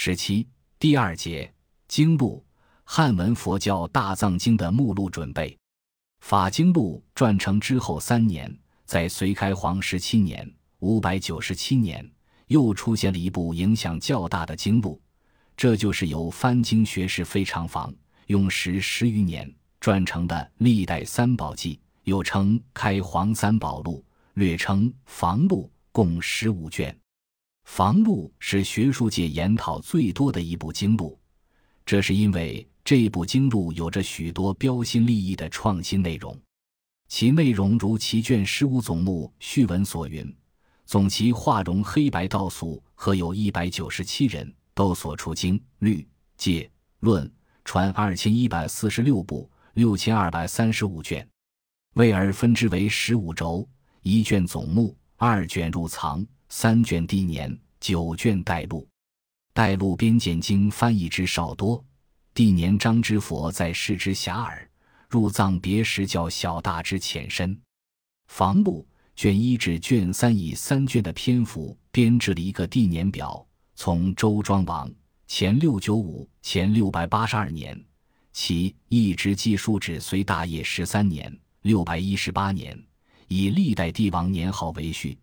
十七第二节经录，汉文佛教大藏经的目录准备。法经录撰成之后三年，在隋开皇十七年（五百九十七年），又出现了一部影响较大的经录，这就是由翻经学士费长房用时十余年撰成的《历代三宝记》，又称《开皇三宝录》，略称《房录》，共十五卷。房录是学术界研讨最多的一部经录，这是因为这部经录有着许多标新立异的创新内容。其内容如其卷十五总目序文所云：“总其画容黑白道俗，和有一百九十七人，都所出经律戒论传二千一百四十六部，六千二百三十五卷，为而分之为十五轴，一卷总目，二卷入藏。”三卷帝年，九卷带录，带录编简经翻译之少多，帝年章之佛在世之遐迩，入藏别时较小大之浅深。房录卷一至卷三以三卷的篇幅编制了一个帝年表，从周庄王前六九五前六百八十二年起，一直记述至隋大业十三年六百一十八年，以历代帝王年号为序。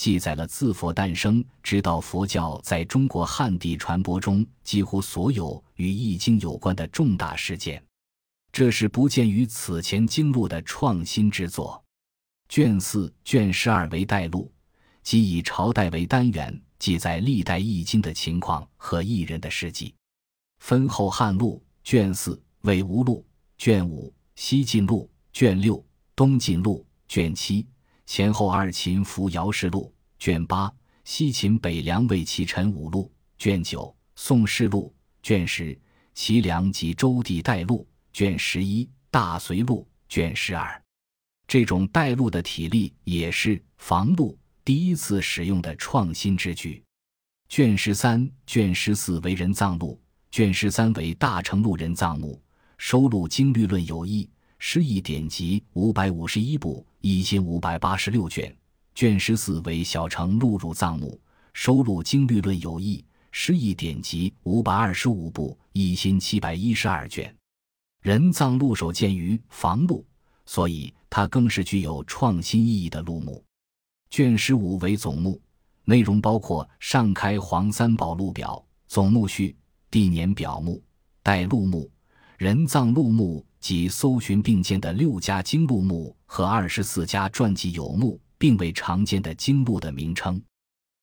记载了自佛诞生直到佛教在中国汉地传播中几乎所有与易经有关的重大事件，这是不见于此前经录的创新之作。卷四、卷十二为带录，即以朝代为单元，记载历代易经的情况和艺人的事迹。分后汉录卷四为吴录，卷五西晋录，卷六东晋录，卷七。前后二秦扶姚氏录卷八，西秦北凉魏齐陈武录卷九，宋氏录卷十，齐梁及周地带录卷十一，大隋录卷十二。这种带录的体例也是房录第一次使用的创新之举。卷十三、卷十四为人藏录，卷十三为大成录人藏目，收录经律论有益。诗意典籍五百五十一部，一千五百八十六卷。卷十四为小乘录入藏目，收录经律论有义。诗意典籍五百二十五部，一千七百一十二卷。人藏录首见于房录，所以它更是具有创新意义的录目。卷十五为总目，内容包括上开黄三宝录表、总目序、帝年表目、代录目、人藏录目。即搜寻并见的六家经录目和二十四家传记有目，并未常见的经录的名称，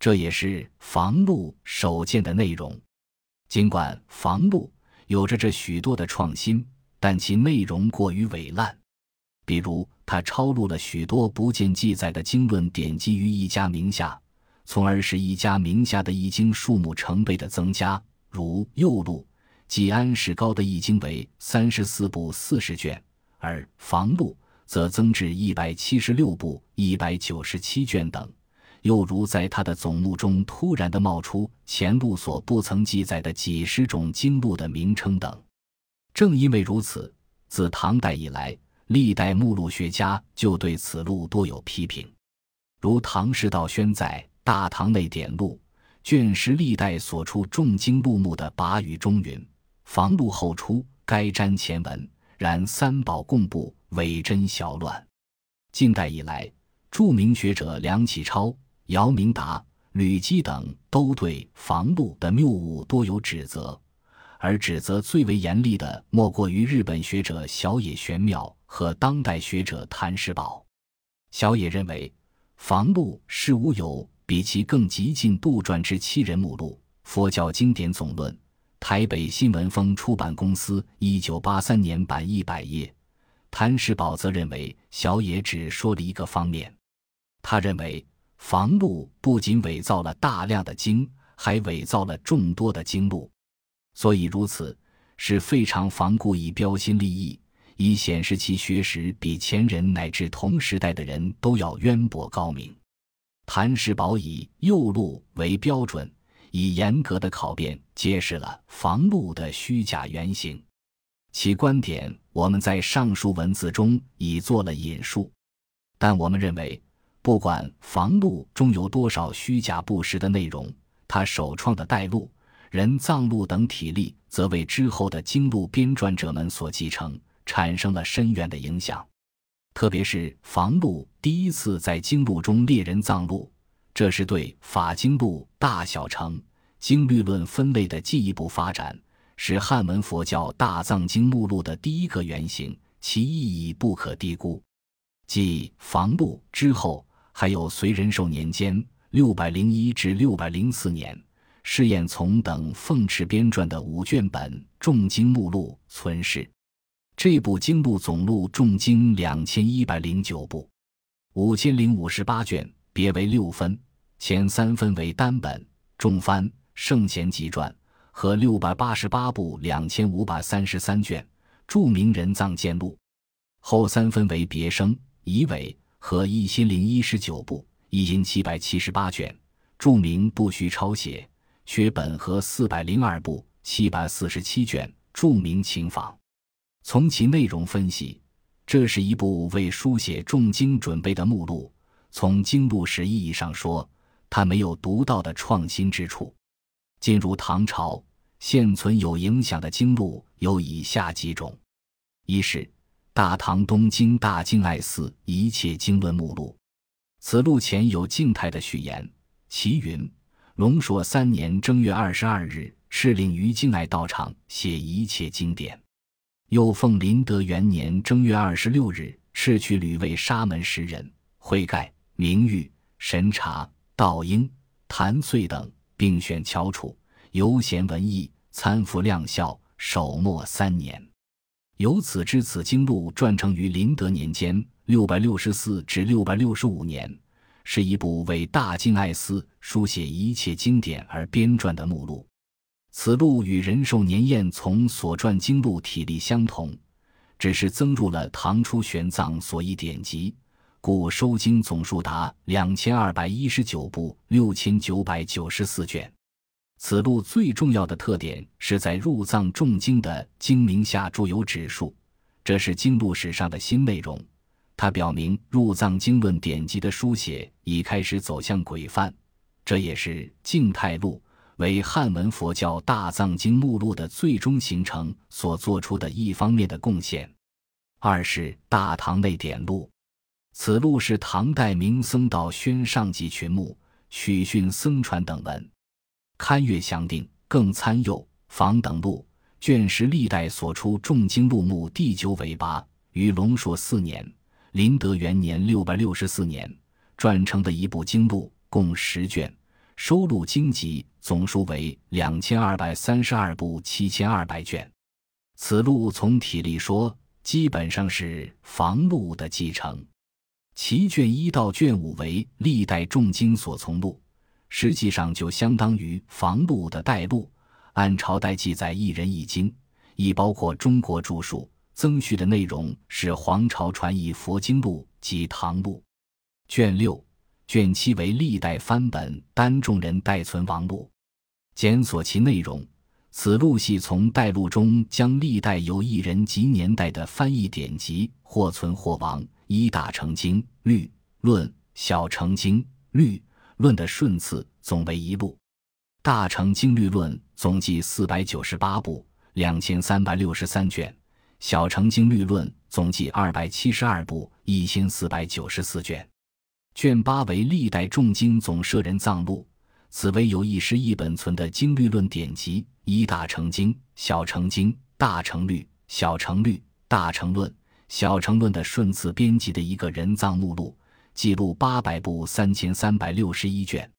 这也是房录首见的内容。尽管房录有着这许多的创新，但其内容过于伪烂。比如，他抄录了许多不见记载的经论典籍于一家名下，从而使一家名下的易经数目成倍的增加，如右录。即安史高的易经为三十四部四十卷，而房录则增至一百七十六部一百九十七卷等。又如在他的总目中突然的冒出前录所不曾记载的几十种经录的名称等。正因为如此，自唐代以来，历代目录学家就对此录多有批评。如唐师道宣在《大唐内典录》卷十历代所出重经录目的跋语中云。房录后出，该瞻前文，然三宝共布，伪真小乱。近代以来，著名学者梁启超、姚明达、吕基等都对房录的谬误多有指责，而指责最为严厉的，莫过于日本学者小野玄妙和当代学者谭世宝。小野认为，房录是无有比其更极尽杜撰之七人目录，佛教经典总论。台北新闻风出版公司一九八三年版一百页，谭世宝则认为小野只说了一个方面。他认为房录不仅伪造了大量的经，还伪造了众多的经录，所以如此是非常防故意标新立异，以显示其学识比前人乃至同时代的人都要渊博高明。谭世宝以右录为标准。以严格的考辨揭示了房录的虚假原型，其观点我们在上述文字中已做了引述，但我们认为，不管房录中有多少虚假不实的内容，他首创的带录人藏录等体例，则为之后的经录编撰者们所继承，产生了深远的影响。特别是房录第一次在经录中列人藏录，这是对法经录大小乘经律论分类的进一步发展，是汉文佛教大藏经目录的第一个原型，其意义不可低估。继房录之后，还有隋仁寿年间（六百零一至六百零四年）。释彦从等奉敕编撰的五卷本《重经目录》存世，这部经录总录重经两千一百零九部，五千零五十八卷，别为六分，前三分为单本、重翻、圣贤集传和六百八十八部两千五百三十三卷著名人藏见录，后三分为别生、遗尾和一千零一十九部一千七百七十八卷著名不需抄写。缺本和四百零二部七百四十七卷著名琴访，从其内容分析，这是一部为书写重经准备的目录。从经录史意义上说，它没有独到的创新之处。进入唐朝，现存有影响的经录有以下几种：一是《大唐东京大静爱寺一切经论目录》，此录前有静态的序言，其云。龙朔三年正月二十二日，敕令于静爱道场写一切经典。又奉麟德元年正月二十六日，敕取吕卫沙门十人，会盖、明玉、神察、道英、谭遂等，并选翘楚、游贤文艺，参复亮孝，守末三年。由此知此经录撰成于麟德年间（六百六十四至六百六十五年）。是一部为大经爱思书写一切经典而编撰的目录。此录与仁寿年宴从所撰经录体例相同，只是增入了唐初玄奘所译典籍，故收经总数达两千二百一十九部六千九百九十四卷。此录最重要的特点是在入藏重经的经名下注有指数，这是经录史上的新内容。它表明入藏经论典籍的书写已开始走向规范，这也是静态录为汉文佛教大藏经目录的最终形成所做出的一方面的贡献。二是《大唐内典录》，此录是唐代明僧道宣上集群目，取训僧传等文，刊阅详定，更参右房等录卷十历代所出重经录目第九尾巴，于龙朔四年。麟德元年（六百六十四年）撰成的一部经录，共十卷，收录经籍总数为两千二百三十二部七千二百卷。此录从体例说，基本上是房录的继承。其卷一到卷五为历代重经所从录，实际上就相当于房录的带录，按朝代记载一人一经，亦包括中国著述。增序的内容是黄朝传译佛经录及唐录，卷六、卷七为历代翻本单众人代存亡录，检索其内容。此录系从代录中将历代由一人及年代的翻译典籍或存或亡，一大成经律论、小成经律论的顺次总为一部。大成经律论总计四百九十八部，两千三百六十三卷。小成经律论总计二百七十二部，一千四百九十四卷。卷八为历代重经总摄人藏录，此为有一十一本存的经律论典籍，一大成经、小成经、大成律、小成律、大成论、小乘论的顺次编辑的一个人藏目录，记录八百部三千三百六十一卷。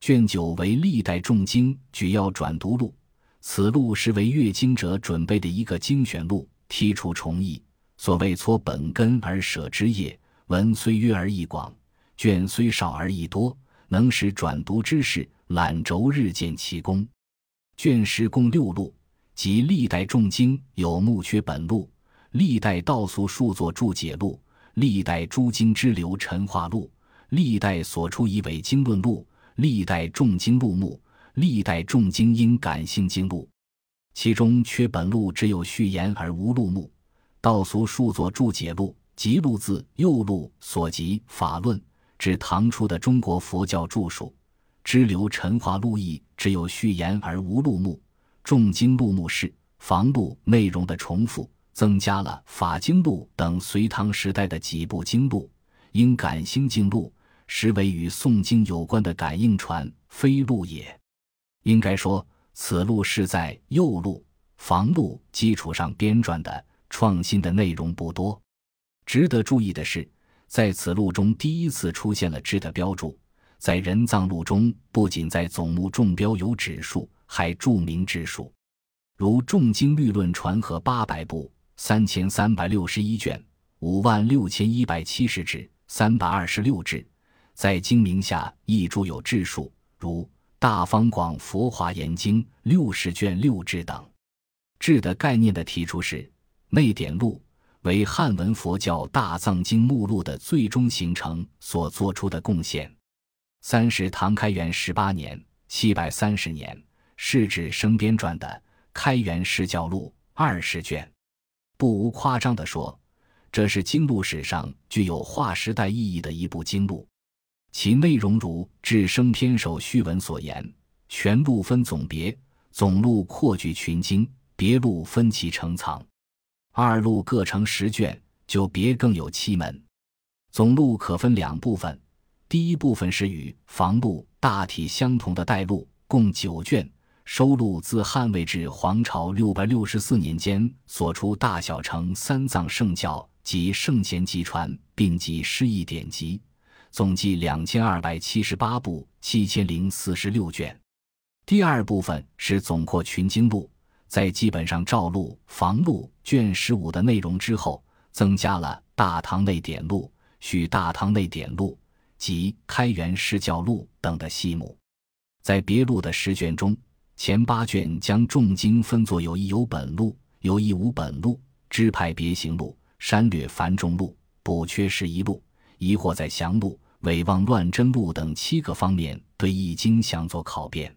卷九为历代重经举要转读录，此录是为阅经者准备的一个精选录。剔除重译，所谓搓本根而舍枝叶，文虽约而意广，卷虽少而意多，能使转读之士览轴日见其功。卷十共六录，即历代重经有木缺本录、历代道俗数作注解录、历代诸经之流陈化录、历代所出以伪经论录、历代重经录目、历代重经因感性经录。其中缺本录只有序言而无录目，道俗数作注解录及录字右录所及法论，指唐初的中国佛教著述；支流陈化录义只有序言而无录目，重经录目是房录内容的重复，增加了法经录等隋唐时代的几部经录，因感兴经录，实为与诵经有关的感应传，非录也。应该说，此录是在右录、房录基础上编撰的，创新的内容不多。值得注意的是，在此录中第一次出现了志的标注。在人藏录中，不仅在总目中标有指数，还注明指数，如《重经律论传和八百部，三千三百六十一卷，五万六千一百七十指，三百二十六志。在经名下亦注有志数，如《大方广佛华严经》六十卷六志等。志的概念的提出是内典录为汉文佛教大藏经目录的最终形成所做出的贡献。三是唐开元十八年（七百三十年）释指生编撰的《开元释教录》二十卷。不无夸张地说，这是经录史上具有划时代意义的一部经录。其内容如至生篇首序文所言：全录分总别，总录扩举群经，别录分其成藏。二录各成十卷，就别更有七门。总录可分两部分。第一部分是与房录大体相同的带录，共九卷，收录自汉魏至黄朝六百六十四年间所出大小乘三藏圣教及圣贤集传，并集诗意典籍，总计两千二百七十八部七千零四十六卷。第二部分是总括群经录，在基本上照录房录卷十五的内容之后，增加了大唐内典录、续大唐内典录。及《开元释教录》等的细目，在别录的十卷中，前八卷将重经分作有一有本路、有一无本路、支派别行路、删略繁重路、补缺失遗路、疑惑在详路、伪妄乱真路等七个方面，对易经详作考辨。